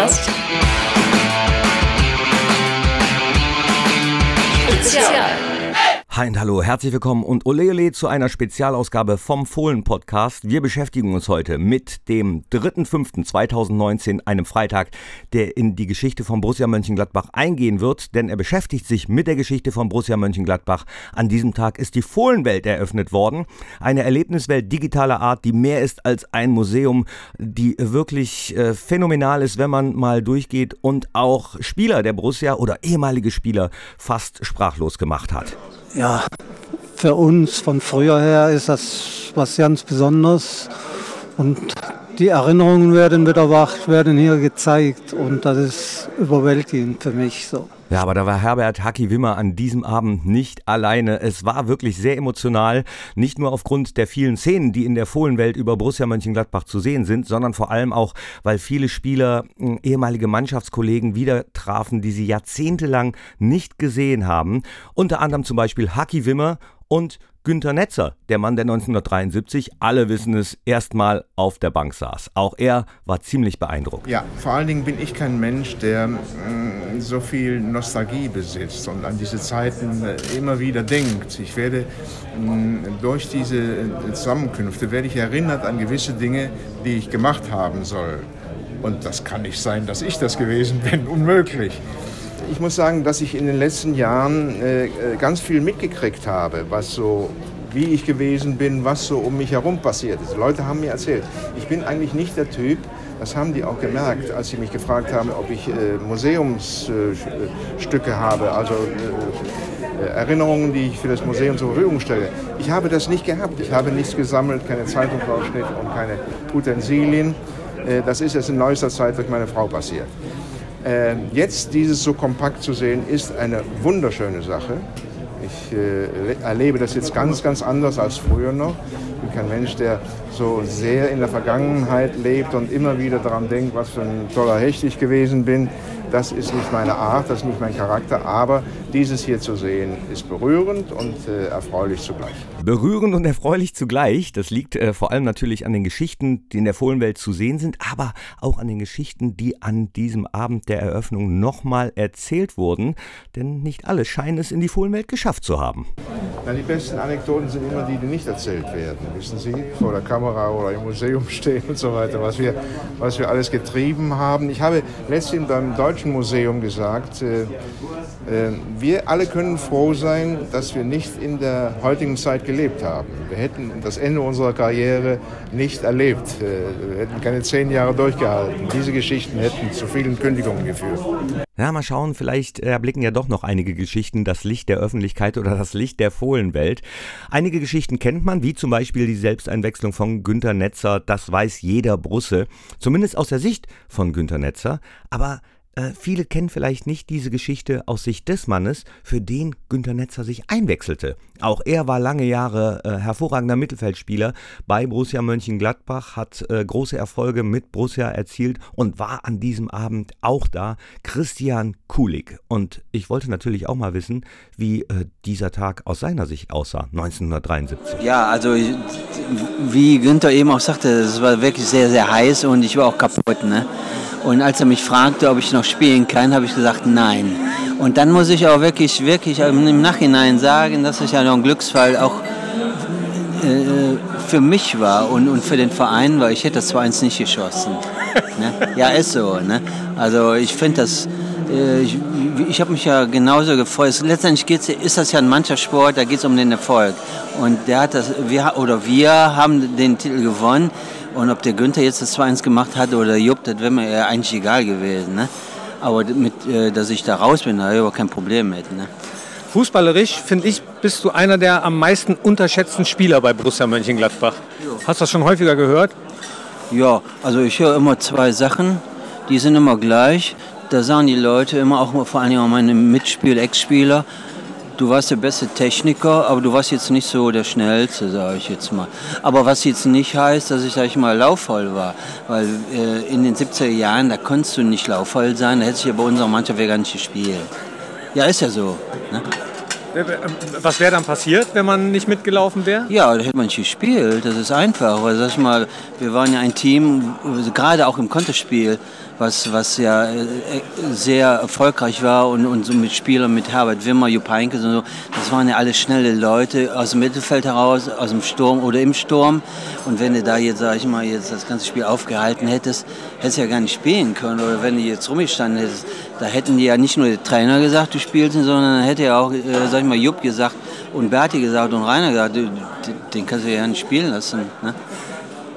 Podcast. Spezial. Hi und hallo, herzlich willkommen und ole ole zu einer Spezialausgabe vom Fohlen Podcast. Wir beschäftigen uns heute mit dem 3.5.2019, einem Freitag, der in die Geschichte von Borussia Mönchengladbach eingehen wird, denn er beschäftigt sich mit der Geschichte von Borussia Mönchengladbach. An diesem Tag ist die Fohlenwelt eröffnet worden, eine Erlebniswelt digitaler Art, die mehr ist als ein Museum, die wirklich äh, phänomenal ist, wenn man mal durchgeht und auch Spieler der Borussia oder ehemalige Spieler fast sprachlos gemacht hat. Ja, für uns von früher her ist das was ganz Besonderes. Und die Erinnerungen werden wieder wach, werden hier gezeigt. Und das ist überwältigend für mich so. Ja, aber da war Herbert Haki Wimmer an diesem Abend nicht alleine. Es war wirklich sehr emotional, nicht nur aufgrund der vielen Szenen, die in der Fohlenwelt über Borussia Mönchengladbach zu sehen sind, sondern vor allem auch, weil viele Spieler hm, ehemalige Mannschaftskollegen wieder trafen, die sie jahrzehntelang nicht gesehen haben. Unter anderem zum Beispiel Haki Wimmer und Günter Netzer, der Mann, der 1973, alle wissen es, erstmal auf der Bank saß. Auch er war ziemlich beeindruckt. Ja, vor allen Dingen bin ich kein Mensch, der mh, so viel Nostalgie besitzt und an diese Zeiten äh, immer wieder denkt. Ich werde mh, durch diese äh, Zusammenkünfte werde ich erinnert an gewisse Dinge, die ich gemacht haben soll. Und das kann nicht sein, dass ich das gewesen bin. Unmöglich ich muss sagen, dass ich in den letzten Jahren äh, ganz viel mitgekriegt habe, was so wie ich gewesen bin, was so um mich herum passiert ist. Leute haben mir erzählt, ich bin eigentlich nicht der Typ, das haben die auch gemerkt, als sie mich gefragt haben, ob ich äh, Museumsstücke äh, habe, also äh, Erinnerungen, die ich für das Museum zur Verfügung stelle. Ich habe das nicht gehabt. Ich habe nichts gesammelt, keine Zeitungsausschnitte und keine Utensilien. Äh, das ist jetzt in neuester Zeit durch meine Frau passiert. Äh, jetzt dieses so kompakt zu sehen, ist eine wunderschöne Sache. Ich äh, erlebe das jetzt ganz, ganz anders als früher noch. Ich bin kein Mensch, der so sehr in der Vergangenheit lebt und immer wieder daran denkt, was für ein toller Hecht ich gewesen bin. Das ist nicht meine Art, das ist nicht mein Charakter, aber dieses hier zu sehen ist berührend und äh, erfreulich zugleich. Berührend und erfreulich zugleich, das liegt äh, vor allem natürlich an den Geschichten, die in der Fohlenwelt zu sehen sind, aber auch an den Geschichten, die an diesem Abend der Eröffnung nochmal erzählt wurden, denn nicht alle scheinen es in die Fohlenwelt geschafft zu haben. Na, die besten Anekdoten sind immer die, die nicht erzählt werden, wissen Sie, vor der Kamera oder im Museum stehen und so weiter, was wir, was wir alles getrieben haben. Ich habe letztens beim Deutschen Museum gesagt, äh, äh, wir alle können froh sein, dass wir nicht in der heutigen Zeit gelebt haben. Wir hätten das Ende unserer Karriere nicht erlebt. Äh, wir hätten keine zehn Jahre durchgehalten. Diese Geschichten hätten zu vielen Kündigungen geführt. Ja, mal schauen, vielleicht erblicken ja doch noch einige Geschichten das Licht der Öffentlichkeit oder das Licht der Fohlenwelt. Einige Geschichten kennt man, wie zum Beispiel die Selbsteinwechslung von Günter Netzer. Das weiß jeder Brusse, zumindest aus der Sicht von Günter Netzer. Aber äh, viele kennen vielleicht nicht diese Geschichte aus Sicht des Mannes, für den Günter Netzer sich einwechselte. Auch er war lange Jahre äh, hervorragender Mittelfeldspieler bei Borussia Mönchengladbach, hat äh, große Erfolge mit Borussia erzielt und war an diesem Abend auch da. Christian Kulig. Und ich wollte natürlich auch mal wissen, wie äh, dieser Tag aus seiner Sicht aussah, 1973. Ja, also wie Günther eben auch sagte, es war wirklich sehr, sehr heiß und ich war auch kaputt. Ne? Und als er mich fragte, ob ich noch spielen kann, habe ich gesagt, nein. Und dann muss ich auch wirklich, wirklich im Nachhinein sagen, dass es ja noch ein Glücksfall auch äh, für mich war und, und für den Verein, weil ich hätte das 2-1 nicht geschossen. ne? Ja, ist so. Ne? Also ich finde das, äh, ich, ich habe mich ja genauso gefreut. Letztendlich geht's, ist das ja ein Mannschaftssport, da geht es um den Erfolg. Und der hat das, wir, oder wir haben den Titel gewonnen. Und ob der Günther jetzt das 2-1 gemacht hat oder Jupp, das wäre mir eigentlich egal gewesen. Ne? Aber mit, äh, dass ich da raus bin, da habe ich aber kein Problem mit. Ne? Fußballerisch, finde ich, bist du einer der am meisten unterschätzten Spieler bei Borussia Mönchengladbach. Jo. Hast du das schon häufiger gehört? Ja, also ich höre immer zwei Sachen, die sind immer gleich. Da sagen die Leute immer, auch vor allem meine Mitspiel, Ex-Spieler, du warst der beste Techniker, aber du warst jetzt nicht so der Schnellste, sage ich jetzt mal. Aber was jetzt nicht heißt, dass ich, sag ich mal, laufvoll war. Weil äh, in den 70er Jahren, da konntest du nicht laufvoll sein, da hätte ich ja bei unserer Mannschaft gar nicht gespielt. Ja, ist ja so. Ne? Äh, äh, was wäre dann passiert, wenn man nicht mitgelaufen wäre? Ja, da hätte man nicht gespielt. Das ist einfach. Weil, sag ich mal, wir waren ja ein Team, gerade auch im Konterspiel, was, was ja äh, sehr erfolgreich war und, und so mit Spielern mit Herbert Wimmer, Jupp Heynckes und so, das waren ja alle schnelle Leute aus dem Mittelfeld heraus, aus dem Sturm oder im Sturm. Und wenn du da jetzt, sag ich mal, jetzt das ganze Spiel aufgehalten hättest, hättest du ja gar nicht spielen können. Oder wenn du jetzt rumgestanden hättest, da hätten die ja nicht nur der Trainer gesagt, du spielst, sondern dann hätte ja auch, äh, sag ich mal, Jupp gesagt und Berti gesagt und Rainer gesagt, den kannst du ja nicht spielen lassen. Ne?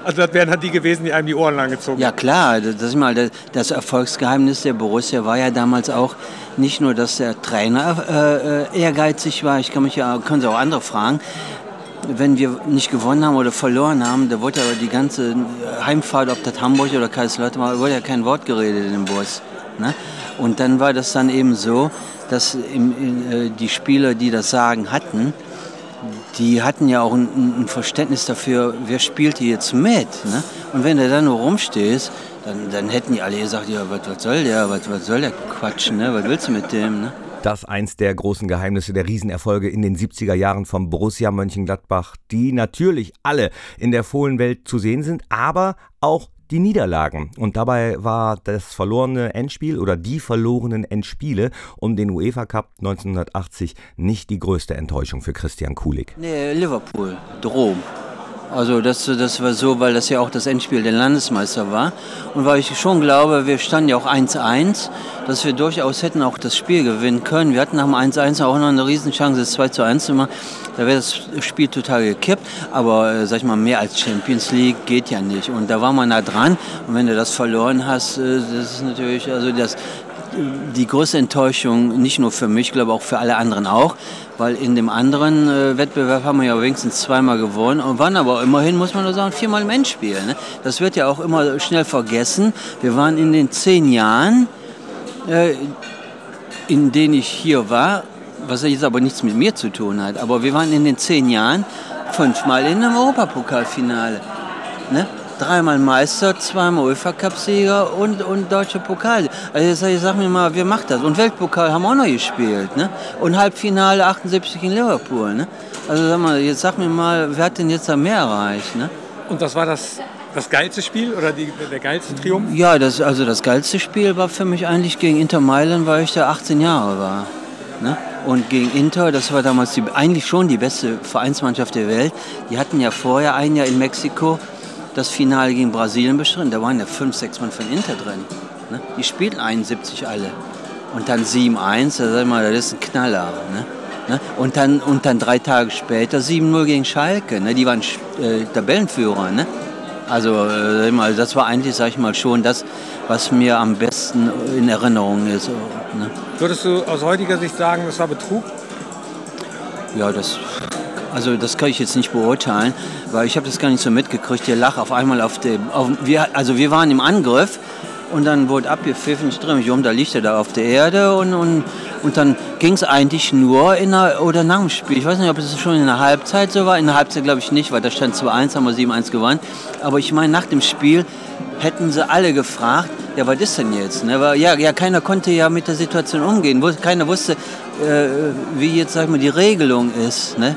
Also das wären halt die gewesen, die einem die Ohren lang gezogen Ja klar, das, ist mal das, Erfolgsgeheimnis der Borussia war ja damals auch nicht nur, dass der Trainer äh, ehrgeizig war. Ich kann mich ja, können Sie auch andere fragen. Wenn wir nicht gewonnen haben oder verloren haben, da wurde aber die ganze Heimfahrt, ob das Hamburg oder Kaiserslautern war, wurde ja kein Wort geredet in dem Bus. Ne? Und dann war das dann eben so, dass im, äh, die Spieler, die das Sagen hatten, die hatten ja auch ein, ein Verständnis dafür, wer spielt hier jetzt mit. Ne? Und wenn du da nur rumstehst, dann, dann hätten die alle gesagt, ja, was, was soll der, was, was soll der quatschen, ne? was willst du mit dem? Ne? Das eins der großen Geheimnisse der Riesenerfolge in den 70er Jahren vom Borussia Mönchengladbach, die natürlich alle in der Fohlenwelt zu sehen sind, aber auch die Niederlagen. Und dabei war das verlorene Endspiel oder die verlorenen Endspiele um den UEFA Cup 1980 nicht die größte Enttäuschung für Christian Kulig. Nee, Liverpool, Rom. Also das, das war so, weil das ja auch das Endspiel der Landesmeister war. Und weil ich schon glaube, wir standen ja auch 1-1, dass wir durchaus hätten auch das Spiel gewinnen können. Wir hatten nach dem 1-1 auch noch eine Riesenchance, das 2-1 zu machen. Da wäre das Spiel total gekippt. Aber äh, sag ich mal, mehr als Champions League geht ja nicht. Und da war man nah dran. Und wenn du das verloren hast, äh, das ist natürlich, also das, die größte Enttäuschung, nicht nur für mich, glaube auch für alle anderen auch, weil in dem anderen äh, Wettbewerb haben wir ja wenigstens zweimal gewonnen und waren aber immerhin, muss man nur sagen, viermal im Endspiel. Ne? Das wird ja auch immer schnell vergessen. Wir waren in den zehn Jahren, äh, in denen ich hier war, was jetzt aber nichts mit mir zu tun hat, aber wir waren in den zehn Jahren fünfmal in einem Europapokalfinale. Ne? Dreimal Meister, zweimal UEFA-Cup-Sieger und, und deutscher Pokal. Also jetzt, ich sag mir mal, wer macht das? Und Weltpokal haben wir auch noch gespielt. Ne? Und Halbfinale 78 in Liverpool. Ne? Also sag mal, jetzt sag mir mal, wer hat denn jetzt da mehr erreicht? Ne? Und das war das, das geilste Spiel oder die, der geilste Triumph? Ja, das, also das geilste Spiel war für mich eigentlich gegen Inter Mailand, weil ich da 18 Jahre war. Ne? Und gegen Inter, das war damals die, eigentlich schon die beste Vereinsmannschaft der Welt. Die hatten ja vorher ein Jahr in Mexiko das Finale gegen Brasilien bestritten. Da waren ja fünf, sechs Mann von Inter drin. Ne? Die spielten 71 alle. Und dann 7-1, da sag mal, das ist ein Knaller. Ne? Ne? Und, dann, und dann drei Tage später 7-0 gegen Schalke. Ne? Die waren äh, Tabellenführer. Ne? Also äh, das war eigentlich, sag ich mal, schon das, was mir am besten in Erinnerung ist. Ne? Würdest du aus heutiger Sicht sagen, das war Betrug? Ja, das also das kann ich jetzt nicht beurteilen, weil ich habe das gar nicht so mitgekriegt. Der lag auf einmal auf dem, auf, wir, also wir waren im Angriff und dann wurde abgepfiffen, ich drehe mich um, da liegt er da auf der Erde und, und, und dann ging es eigentlich nur in der, oder nach dem Spiel. Ich weiß nicht, ob es schon in der Halbzeit so war. In der Halbzeit glaube ich nicht, weil da stand 2-1, haben wir 7-1 gewonnen. Aber ich meine, nach dem Spiel hätten sie alle gefragt, ja, was ist denn jetzt? Ne? Weil, ja, ja, keiner konnte ja mit der Situation umgehen. Keiner wusste, äh, wie jetzt, sag ich mal, die Regelung ist. Ne?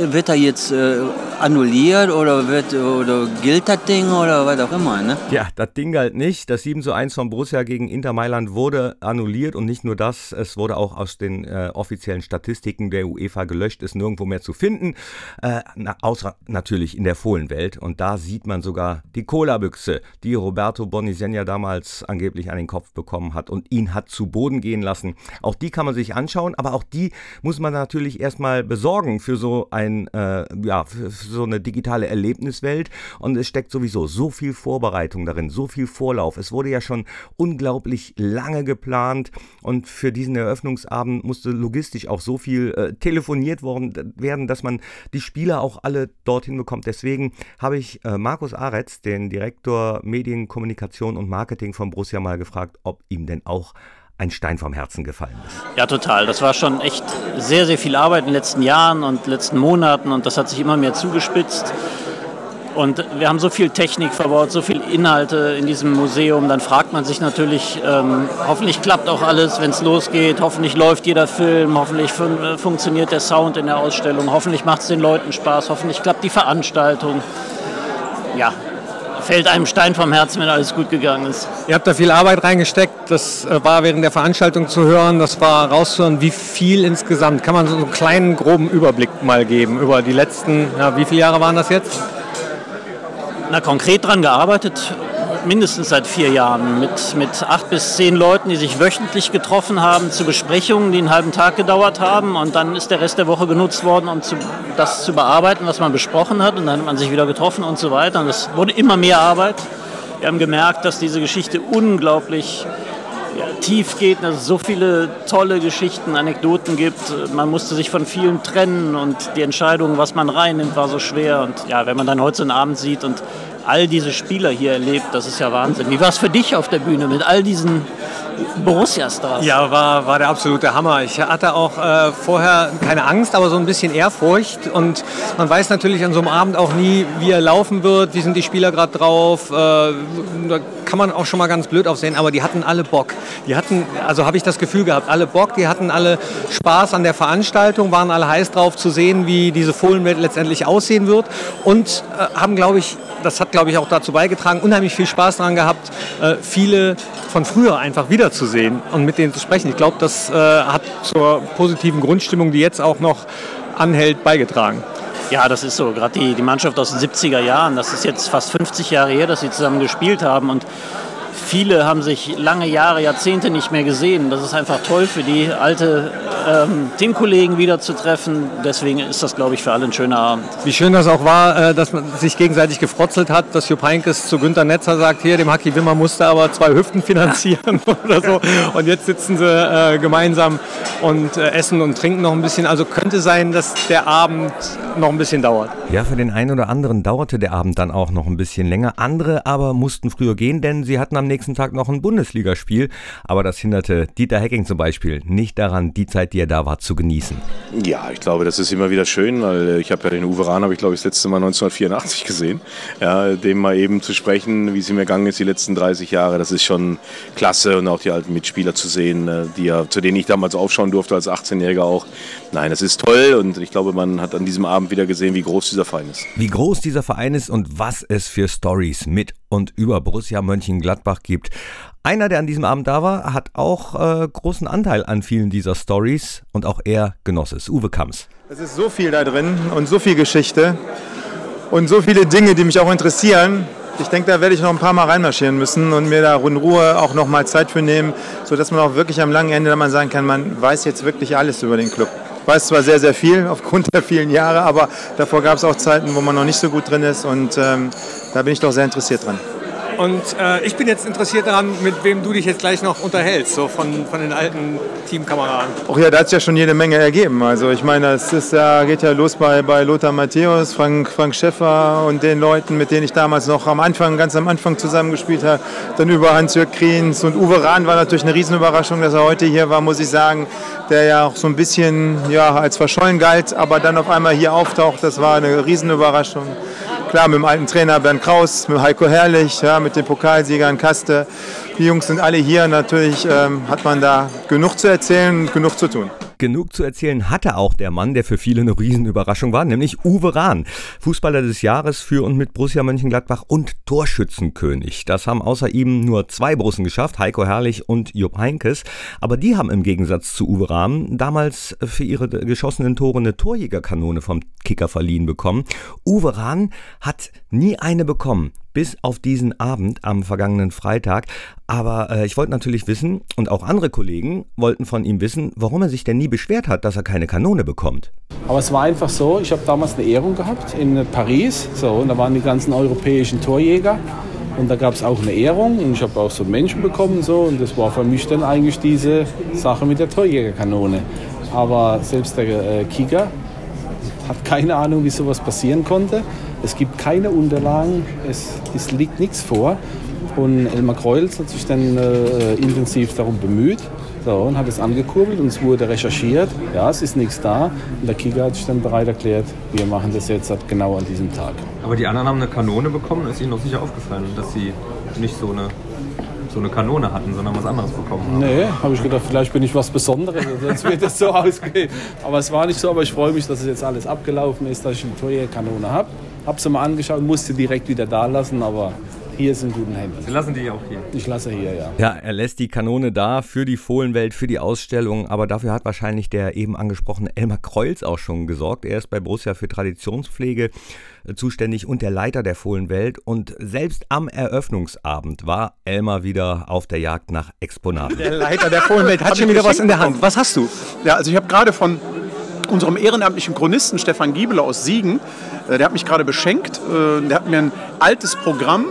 Wird er jetzt äh, annulliert oder, wird, oder gilt das Ding oder was auch immer, ne? Ja, das Ding galt nicht. Das 7 zu 1 von Borussia gegen Inter Mailand wurde annulliert und nicht nur das, es wurde auch aus den äh, offiziellen Statistiken der UEFA gelöscht, ist nirgendwo mehr zu finden, äh, außer natürlich in der Fohlenwelt. Und da sieht man sogar die Cola-Büchse, die Roberto Bonisegna damals angeblich an den Kopf bekommen hat und ihn hat zu Boden gehen lassen. Auch die kann man sich anschauen, aber auch die muss man natürlich erstmal besorgen für so ein, äh, ja, für, für so eine digitale Erlebniswelt und es steckt sowieso so viel Vorbereitung darin, so viel Vorlauf. Es wurde ja schon unglaublich lange geplant und für diesen Eröffnungsabend musste logistisch auch so viel äh, telefoniert worden werden, dass man die Spieler auch alle dorthin bekommt. Deswegen habe ich äh, Markus Aretz, den Direktor Medienkommunikation und Marketing von Borussia mal gefragt, ob ihm denn auch ein Stein vom Herzen gefallen ist. Ja, total. Das war schon echt sehr, sehr viel Arbeit in den letzten Jahren und letzten Monaten und das hat sich immer mehr zugespitzt. Und wir haben so viel Technik verbaut, so viel Inhalte in diesem Museum. Dann fragt man sich natürlich, ähm, hoffentlich klappt auch alles, wenn es losgeht. Hoffentlich läuft jeder Film. Hoffentlich fun äh, funktioniert der Sound in der Ausstellung. Hoffentlich macht es den Leuten Spaß. Hoffentlich klappt die Veranstaltung. Ja, fällt einem Stein vom Herzen, wenn alles gut gegangen ist. Ihr habt da viel Arbeit reingesteckt. Das äh, war während der Veranstaltung zu hören. Das war rauszuhören, wie viel insgesamt. Kann man so einen kleinen, groben Überblick mal geben über die letzten, ja, wie viele Jahre waren das jetzt? Na, konkret dran gearbeitet, mindestens seit vier Jahren mit, mit acht bis zehn Leuten, die sich wöchentlich getroffen haben zu Besprechungen, die einen halben Tag gedauert haben. Und dann ist der Rest der Woche genutzt worden, um zu, das zu bearbeiten, was man besprochen hat. Und dann hat man sich wieder getroffen und so weiter. Und es wurde immer mehr Arbeit. Wir haben gemerkt, dass diese Geschichte unglaublich ja, tief geht, dass es so viele tolle Geschichten, Anekdoten gibt. Man musste sich von vielen trennen und die Entscheidung, was man reinnimmt, war so schwer. Und ja, wenn man dann heute so einen Abend sieht und all diese Spieler hier erlebt, das ist ja Wahnsinn. Wie war es für dich auf der Bühne mit all diesen Borussia-Stars? Ja, war, war der absolute Hammer. Ich hatte auch äh, vorher keine Angst, aber so ein bisschen Ehrfurcht. Und man weiß natürlich an so einem Abend auch nie, wie er laufen wird, wie sind die Spieler gerade drauf. Äh, da kann man auch schon mal ganz blöd aufsehen, aber die hatten alle Bock. Die hatten, also habe ich das Gefühl gehabt, alle Bock, die hatten alle Spaß an der Veranstaltung, waren alle heiß drauf zu sehen, wie diese Fohlenwelt letztendlich aussehen wird und äh, haben, glaube ich, das hat, glaube ich, auch dazu beigetragen, unheimlich viel Spaß daran gehabt, äh, viele von früher einfach wiederzusehen und mit denen zu sprechen. Ich glaube, das äh, hat zur positiven Grundstimmung, die jetzt auch noch anhält, beigetragen. Ja, das ist so. Gerade die, die Mannschaft aus den 70er Jahren, das ist jetzt fast 50 Jahre her, dass sie zusammen gespielt haben. Und viele haben sich lange Jahre, Jahrzehnte nicht mehr gesehen. Das ist einfach toll für die alte ähm, Teamkollegen wiederzutreffen. Deswegen ist das, glaube ich, für alle ein schöner Abend. Wie schön das auch war, äh, dass man sich gegenseitig gefrotzelt hat, dass Jupp Heynckes zu Günter Netzer sagt, hier, dem Haki Wimmer musste aber zwei Hüften finanzieren oder so. Und jetzt sitzen sie äh, gemeinsam und äh, essen und trinken noch ein bisschen. Also könnte sein, dass der Abend noch ein bisschen dauert. Ja, für den einen oder anderen dauerte der Abend dann auch noch ein bisschen länger. Andere aber mussten früher gehen, denn sie hatten am nächsten Tag noch ein Bundesligaspiel. Aber das hinderte Dieter Hecking zum Beispiel nicht daran, die Zeit, die er da war, zu genießen. Ja, ich glaube, das ist immer wieder schön, weil äh, ich habe ja den Uwe Rahn, habe ich glaube ich das letzte Mal 1984 gesehen. Ja, dem mal eben zu sprechen, wie es ihm ergangen ist die letzten 30 Jahre, das ist schon klasse und auch die alten Mitspieler zu sehen, äh, die ja, zu denen ich damals aufschauen durfte als 18-Jähriger auch. Nein, das ist toll und ich glaube, man hat an diesem Abend wieder gesehen, wie groß dieser Verein ist. Wie groß dieser Verein ist und was es für Stories mit und über Borussia Mönchengladbach gibt. Einer, der an diesem Abend da war, hat auch äh, großen Anteil an vielen dieser Stories und auch er genoss es. Uwe Kamms. Es ist so viel da drin und so viel Geschichte und so viele Dinge, die mich auch interessieren. Ich denke, da werde ich noch ein paar Mal reinmarschieren müssen und mir da in Ruhe auch noch mal Zeit für nehmen, sodass man auch wirklich am langen Ende dann sagen kann, man weiß jetzt wirklich alles über den Club. Ich weiß zwar sehr, sehr viel aufgrund der vielen Jahre, aber davor gab es auch Zeiten, wo man noch nicht so gut drin ist und ähm, da bin ich doch sehr interessiert dran. Und äh, ich bin jetzt interessiert daran, mit wem du dich jetzt gleich noch unterhältst, so von, von den alten Teamkameraden. Ach ja, da hat es ja schon jede Menge ergeben. Also ich meine, es ist, ja, geht ja los bei, bei Lothar Matthäus, Frank, Frank Schäffer und den Leuten, mit denen ich damals noch am Anfang, ganz am Anfang zusammengespielt habe. Dann über Hans-Jörg Kriens und Uwe Rahn war natürlich eine Riesenüberraschung, dass er heute hier war, muss ich sagen. Der ja auch so ein bisschen ja, als verschollen galt, aber dann auf einmal hier auftaucht. Das war eine Riesenüberraschung. Klar, mit dem alten Trainer Bernd Kraus, mit Heiko Herrlich, ja, mit den Pokalsiegern Kaste. Die Jungs sind alle hier. Natürlich ähm, hat man da genug zu erzählen und genug zu tun. Genug zu erzählen hatte auch der Mann, der für viele eine Riesenüberraschung war, nämlich Uwe Rahn. Fußballer des Jahres für und mit Borussia Mönchengladbach und Torschützenkönig. Das haben außer ihm nur zwei Borussen geschafft, Heiko Herrlich und Jupp Heinkes. Aber die haben im Gegensatz zu Uwe Rahn damals für ihre geschossenen Tore eine Torjägerkanone vom Kicker verliehen bekommen. Uwe Rahn hat nie eine bekommen bis auf diesen Abend am vergangenen Freitag. Aber äh, ich wollte natürlich wissen, und auch andere Kollegen wollten von ihm wissen, warum er sich denn nie beschwert hat, dass er keine Kanone bekommt. Aber es war einfach so, ich habe damals eine Ehrung gehabt in Paris. So, und da waren die ganzen europäischen Torjäger. Und da gab es auch eine Ehrung und ich habe auch so Menschen bekommen. So, und das war für mich dann eigentlich diese Sache mit der Torjägerkanone. Aber selbst der äh, Kicker hat keine Ahnung, wie sowas passieren konnte. Es gibt keine Unterlagen, es, es liegt nichts vor. Und Elmar Kreuz hat sich dann äh, intensiv darum bemüht so, und hat es angekurbelt und es wurde recherchiert. Ja, es ist nichts da. Und der Kicker hat sich dann bereit erklärt, wir machen das jetzt genau an diesem Tag. Aber die anderen haben eine Kanone bekommen. Ist Ihnen doch sicher aufgefallen, dass sie nicht so eine so eine Kanone hatten, sondern was anderes bekommen haben. Nee, habe ich gedacht, vielleicht bin ich was Besonderes, sonst wird das so ausgehen. Aber es war nicht so, aber ich freue mich, dass es jetzt alles abgelaufen ist, dass ich eine Torjägerkanone habe. habe sie mal angeschaut, musste direkt wieder da lassen, aber hier ist in guten Händen. Sie lassen die auch hier? Ich lasse hier, ja. Ja, er lässt die Kanone da für die Fohlenwelt, für die Ausstellung, aber dafür hat wahrscheinlich der eben angesprochene Elmar Kreuz auch schon gesorgt. Er ist bei Borussia für Traditionspflege äh, zuständig und der Leiter der Fohlenwelt und selbst am Eröffnungsabend war Elmar wieder auf der Jagd nach Exponaten. Der Leiter der Fohlenwelt hat schon wieder was in der Hand. Was hast du? Ja, also ich habe gerade von unserem ehrenamtlichen Chronisten Stefan Giebele aus Siegen, äh, der hat mich gerade beschenkt. Äh, der hat mir ein altes Programm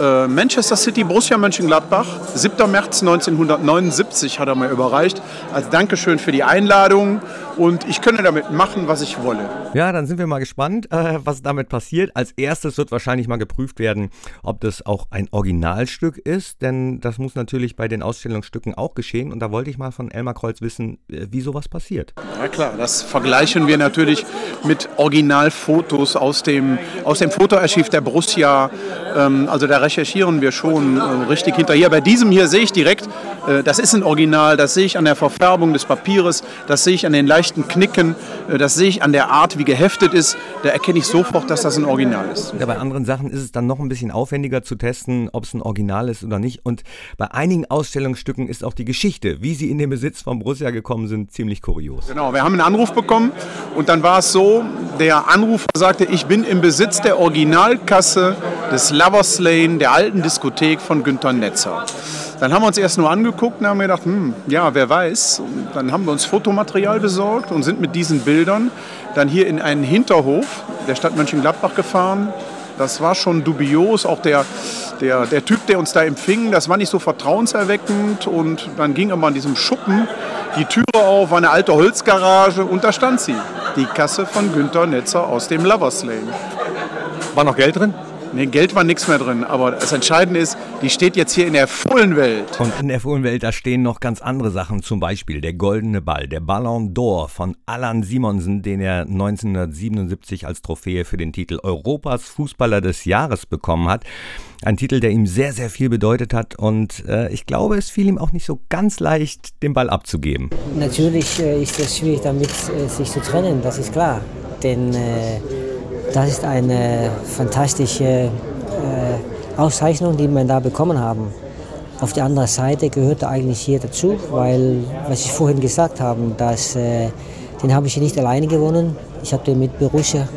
äh, Manchester City, Borussia Mönchengladbach, 7. März 1979 hat er mir überreicht. Als Dankeschön für die Einladung und ich könne damit machen, was ich wolle. Ja, dann sind wir mal gespannt, äh, was damit passiert. Als erstes wird wahrscheinlich mal geprüft werden, ob das auch ein Originalstück ist, denn das muss natürlich bei den Ausstellungsstücken auch geschehen. Und da wollte ich mal von Elmar Kreuz wissen, äh, wie sowas passiert. Ja klar, das vergleichen wir natürlich mit Originalfotos aus dem, aus dem Fotoarchiv der Borussia. Ähm, also da recherchieren wir schon äh, richtig hinterher. Bei diesem hier sehe ich direkt, äh, das ist ein Original, das sehe ich an der Verfärbung des Papieres, das sehe ich an den leichten Knicken, äh, das sehe ich an der Art, wie geheftet ist. Da erkenne ich sofort, dass das ein Original ist. Ja, bei anderen Sachen ist es dann noch ein bisschen aufwendiger zu testen, ob es ein Original ist oder nicht. Und bei einigen Ausstellungsstücken ist auch die Geschichte, wie sie in den Besitz von Borussia gekommen sind, ziemlich kurios. Genau, wir haben einen Anruf bekommen und dann war es so, der Anrufer sagte, ich bin im Besitz der Originalkasse des Lovers Lane, der alten Diskothek von Günter Netzer. Dann haben wir uns erst nur angeguckt und haben gedacht, hm, ja, wer weiß. Und dann haben wir uns Fotomaterial besorgt und sind mit diesen Bildern dann hier in einen Hinterhof der Stadt Mönchengladbach gefahren. Das war schon dubios, auch der, der, der Typ, der uns da empfing, das war nicht so vertrauenserweckend. Und dann ging aber an diesem Schuppen die Türe auf, war eine alte Holzgarage und da stand sie, die Kasse von Günter Netzer aus dem Lovers Lane. War noch Geld drin? Nee, Geld war nichts mehr drin, aber das Entscheidende ist, die steht jetzt hier in der Fohlenwelt. Und in der Fohlenwelt, da stehen noch ganz andere Sachen, zum Beispiel der Goldene Ball, der Ballon d'Or von Alan Simonsen, den er 1977 als Trophäe für den Titel Europas Fußballer des Jahres bekommen hat. Ein Titel, der ihm sehr, sehr viel bedeutet hat und äh, ich glaube, es fiel ihm auch nicht so ganz leicht, den Ball abzugeben. Natürlich äh, ist es schwierig damit, äh, sich zu trennen, das ist klar. Denn äh, das ist eine fantastische äh, Auszeichnung, die wir da bekommen haben. Auf der anderen Seite gehört er eigentlich hier dazu, weil, was ich vorhin gesagt habe, dass, äh, den habe ich nicht alleine gewonnen. Ich habe den mit Borussia,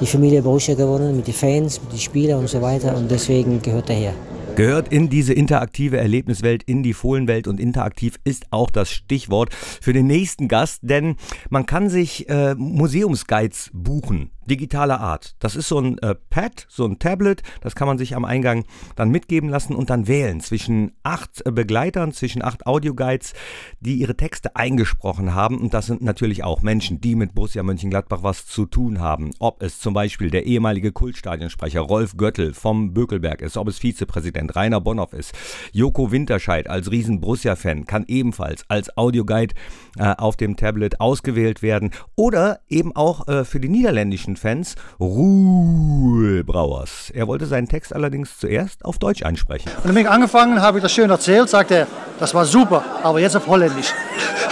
die Familie Borussia gewonnen, mit den Fans, mit den Spielern und so weiter und deswegen gehört er her gehört in diese interaktive Erlebniswelt, in die Fohlenwelt und interaktiv ist auch das Stichwort für den nächsten Gast, denn man kann sich äh, Museumsguides buchen digitaler Art. Das ist so ein äh, Pad, so ein Tablet, das kann man sich am Eingang dann mitgeben lassen und dann wählen zwischen acht äh, Begleitern, zwischen acht Audioguides, die ihre Texte eingesprochen haben. Und das sind natürlich auch Menschen, die mit Borussia Mönchengladbach was zu tun haben. Ob es zum Beispiel der ehemalige Kultstadionsprecher Rolf Göttl vom Bökelberg ist, ob es Vizepräsident Rainer Bonhoff ist. Joko Winterscheid als riesen Borussia-Fan kann ebenfalls als Audioguide äh, auf dem Tablet ausgewählt werden oder eben auch äh, für die niederländischen Fans Ruhe Brauers. Er wollte seinen Text allerdings zuerst auf Deutsch einsprechen. Und dann bin ich angefangen, habe ich das schön erzählt, sagte er, das war super, aber jetzt auf Holländisch.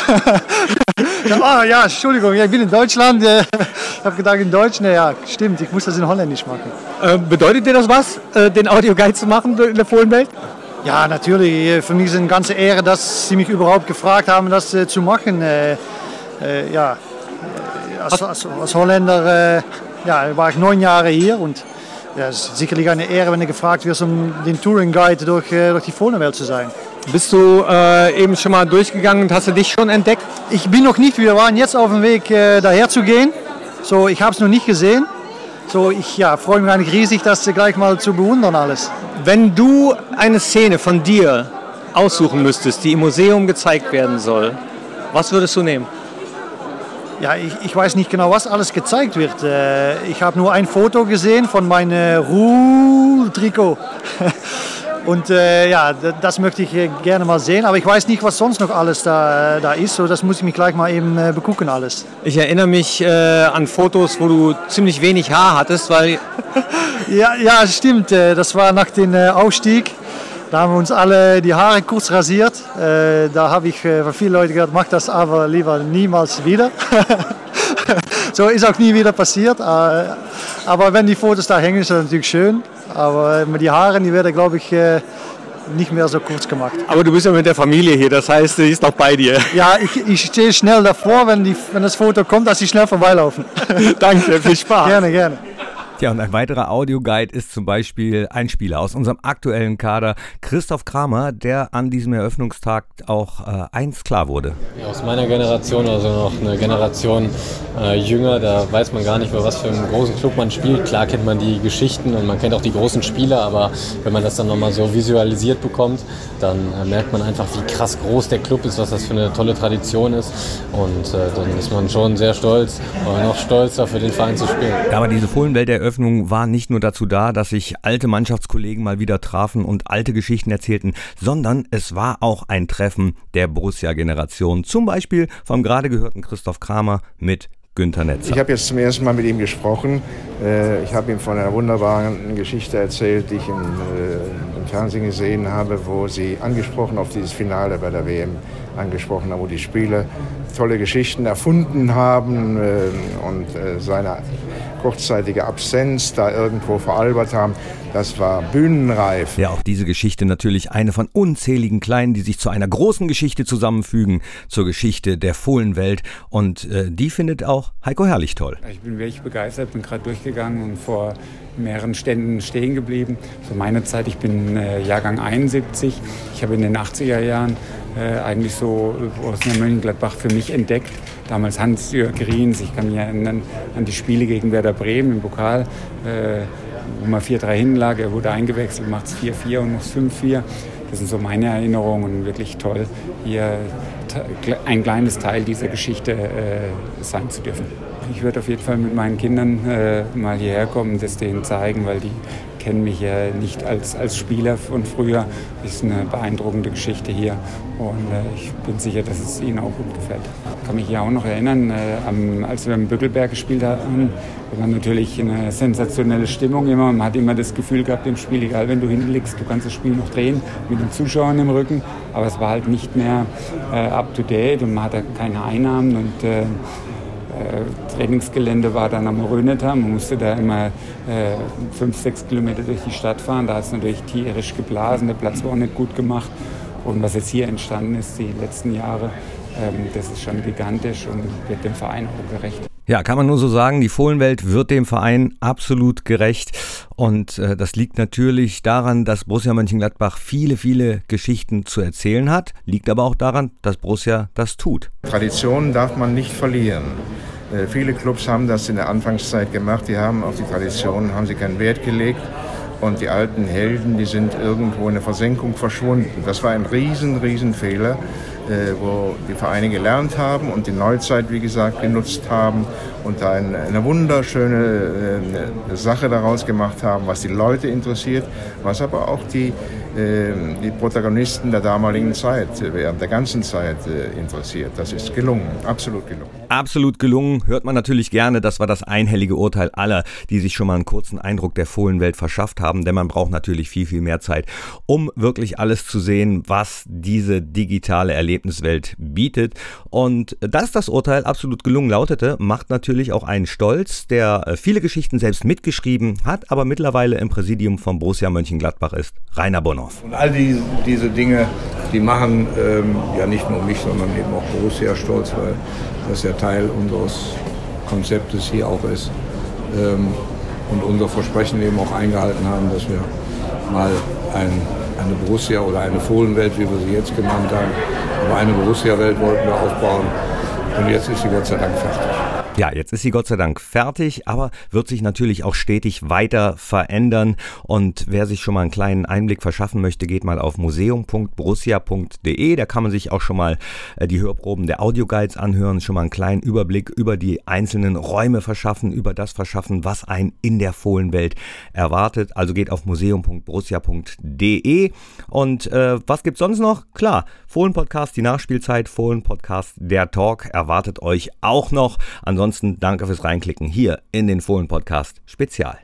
ah ja, Entschuldigung, ich bin in Deutschland. Ich habe gedacht, in Deutsch, naja, stimmt, ich muss das in Holländisch machen. Äh, bedeutet dir das was, äh, den Audioguide zu machen in der Fohlenwelt? Ja, natürlich. Für mich ist es eine ganze Ehre, dass Sie mich überhaupt gefragt haben, das äh, zu machen. Äh, äh, ja, als, als, als Holländer ja, war ich neun Jahre hier und ja, es ist sicherlich eine Ehre, wenn du gefragt wirst, um den Touring Guide durch, durch die Fohlenwelt zu sein. Bist du äh, eben schon mal durchgegangen und hast du dich schon entdeckt? Ich bin noch nicht. Wir waren jetzt auf dem Weg, äh, daher zu gehen. So, ich habe es noch nicht gesehen. So, ich ja, freue mich eigentlich riesig, das gleich mal zu bewundern alles. Wenn du eine Szene von dir aussuchen müsstest, die im Museum gezeigt werden soll, was würdest du nehmen? Ja, ich, ich weiß nicht genau, was alles gezeigt wird. Äh, ich habe nur ein Foto gesehen von meinem Ruhl-Trikot. Und äh, ja, das möchte ich äh, gerne mal sehen. Aber ich weiß nicht, was sonst noch alles da, äh, da ist. So, das muss ich mich gleich mal eben äh, begucken alles. Ich erinnere mich äh, an Fotos, wo du ziemlich wenig Haar hattest, weil... ja, ja, stimmt. Das war nach dem Aufstieg. Da haben wir uns alle die Haare kurz rasiert. da habe ich von vielen Leuten gehört, mach das aber lieber niemals wieder. so ist auch nie wieder passiert. Äh, aber wenn die Fotos da hängen, ist das natürlich schön. Aber die Haare, die werden, glaube ich, äh, nicht mehr so kurz gemacht. Aber du bist ja mit der Familie hier, das heißt, sie ist noch bei dir. Ja, ich, ich stehe schnell davor, wenn, die, wenn das Foto kommt, dass sie schnell vorbeilaufen. Danke, viel Spaß. Gerne, gerne. Tja, und ein weiterer Audioguide ist zum Beispiel ein Spieler aus unserem aktuellen Kader, Christoph Kramer, der an diesem Eröffnungstag auch äh, eins klar wurde. Ja, aus meiner Generation, also noch eine Generation äh, jünger, da weiß man gar nicht, bei was für einem großen Club man spielt. Klar kennt man die Geschichten und man kennt auch die großen Spieler, aber wenn man das dann nochmal so visualisiert bekommt, dann äh, merkt man einfach, wie krass groß der Club ist, was das für eine tolle Tradition ist. Und äh, dann ist man schon sehr stolz, aber noch stolzer für den Verein zu spielen. Ja, aber diese Fohlenwelt der Eröffnung war nicht nur dazu da, dass sich alte Mannschaftskollegen mal wieder trafen und alte Geschichten erzählten, sondern es war auch ein Treffen der Borussia-Generation. Zum Beispiel vom gerade gehörten Christoph Kramer mit Günter Netzer. Ich habe jetzt zum ersten Mal mit ihm gesprochen. Äh, ich habe ihm von einer wunderbaren Geschichte erzählt, die ich äh, im, Fernsehen gesehen habe, wo sie angesprochen auf dieses Finale bei der WM angesprochen haben, wo die Spieler tolle Geschichten erfunden haben äh, und seine kurzzeitige Absenz da irgendwo veralbert haben. Das war bühnenreif. Ja, auch diese Geschichte natürlich eine von unzähligen kleinen, die sich zu einer großen Geschichte zusammenfügen, zur Geschichte der Fohlenwelt. Und äh, die findet auch Heiko Herrlich toll. Ich bin wirklich begeistert, bin gerade durchgegangen und vor mehreren Ständen stehen geblieben. So meine Zeit, ich bin äh, Jahrgang 71. Ich habe in den 80er Jahren äh, eigentlich so Borussia Mönchengladbach für mich entdeckt. Damals Hans-Jörg Riens, ich kann mich erinnern an die Spiele gegen Werder Bremen im Pokal. Äh, wo man 4-3 hinten lag. Er wurde eingewechselt, macht es 4-4 und muss 5-4. Das sind so meine Erinnerungen wirklich toll, hier ein kleines Teil dieser Geschichte äh, sein zu dürfen. Ich werde auf jeden Fall mit meinen Kindern äh, mal hierher kommen das denen zeigen, weil die kennen mich ja nicht als, als Spieler von früher. Das ist eine beeindruckende Geschichte hier und äh, ich bin sicher, dass es Ihnen auch gut gefällt. Ich kann mich ja auch noch erinnern, äh, am, als wir im Bückelberg gespielt haben, war natürlich eine sensationelle Stimmung immer. Man hat immer das Gefühl gehabt im Spiel, egal wenn du hinten liegst, du kannst das Spiel noch drehen mit den Zuschauern im Rücken. Aber es war halt nicht mehr äh, up to date und man hatte keine Einnahmen und äh, Trainingsgelände war dann am Röneter. Man musste da immer äh, fünf, sechs Kilometer durch die Stadt fahren. Da hat es natürlich tierisch geblasen. Der Platz war auch nicht gut gemacht. Und was jetzt hier entstanden ist, die letzten Jahre, ähm, das ist schon gigantisch und wird dem Verein auch gerecht. Ja, kann man nur so sagen, die Fohlenwelt wird dem Verein absolut gerecht. Und äh, das liegt natürlich daran, dass Borussia Mönchengladbach viele, viele Geschichten zu erzählen hat. Liegt aber auch daran, dass Borussia das tut. Traditionen darf man nicht verlieren. Äh, viele Clubs haben das in der Anfangszeit gemacht. Die haben auf die Traditionen haben sie keinen Wert gelegt. Und die alten Helden, die sind irgendwo in der Versenkung verschwunden. Das war ein riesen, riesen Fehler. Äh, wo die Vereine gelernt haben und die Neuzeit, wie gesagt, genutzt haben und da eine wunderschöne äh, Sache daraus gemacht haben, was die Leute interessiert, was aber auch die, äh, die Protagonisten der damaligen Zeit, während der ganzen Zeit interessiert. Das ist gelungen, absolut gelungen. Absolut gelungen, hört man natürlich gerne. Das war das einhellige Urteil aller, die sich schon mal einen kurzen Eindruck der Fohlenwelt verschafft haben, denn man braucht natürlich viel, viel mehr Zeit, um wirklich alles zu sehen, was diese digitale Erlebnis Erlebniswelt bietet. Und dass das Urteil absolut gelungen lautete, macht natürlich auch einen stolz, der äh, viele Geschichten selbst mitgeschrieben hat, aber mittlerweile im Präsidium von Borussia Mönchengladbach ist. Rainer Bonhoff. Und all die, diese Dinge, die machen ähm, ja nicht nur mich, sondern eben auch Borussia stolz, weil das ja Teil unseres Konzeptes hier auch ist. Ähm, und unser Versprechen eben auch eingehalten haben, dass wir mal ein, eine Borussia oder eine Fohlenwelt, wie wir sie jetzt genannt haben, aber eine Borussia-Welt wollten wir aufbauen. Und jetzt ist sie Gott sei Dank fertig. Ja, jetzt ist sie Gott sei Dank fertig, aber wird sich natürlich auch stetig weiter verändern. Und wer sich schon mal einen kleinen Einblick verschaffen möchte, geht mal auf museum.borussia.de. Da kann man sich auch schon mal äh, die Hörproben der Audioguides anhören, schon mal einen kleinen Überblick über die einzelnen Räume verschaffen, über das verschaffen, was einen in der Fohlenwelt erwartet. Also geht auf museum.borussia.de. Und äh, was gibt's sonst noch? Klar, Fohlen-Podcast, die Nachspielzeit, Fohlen-Podcast, der Talk erwartet euch auch noch. Ansonsten danke fürs Reinklicken hier in den Fohlen-Podcast Spezial.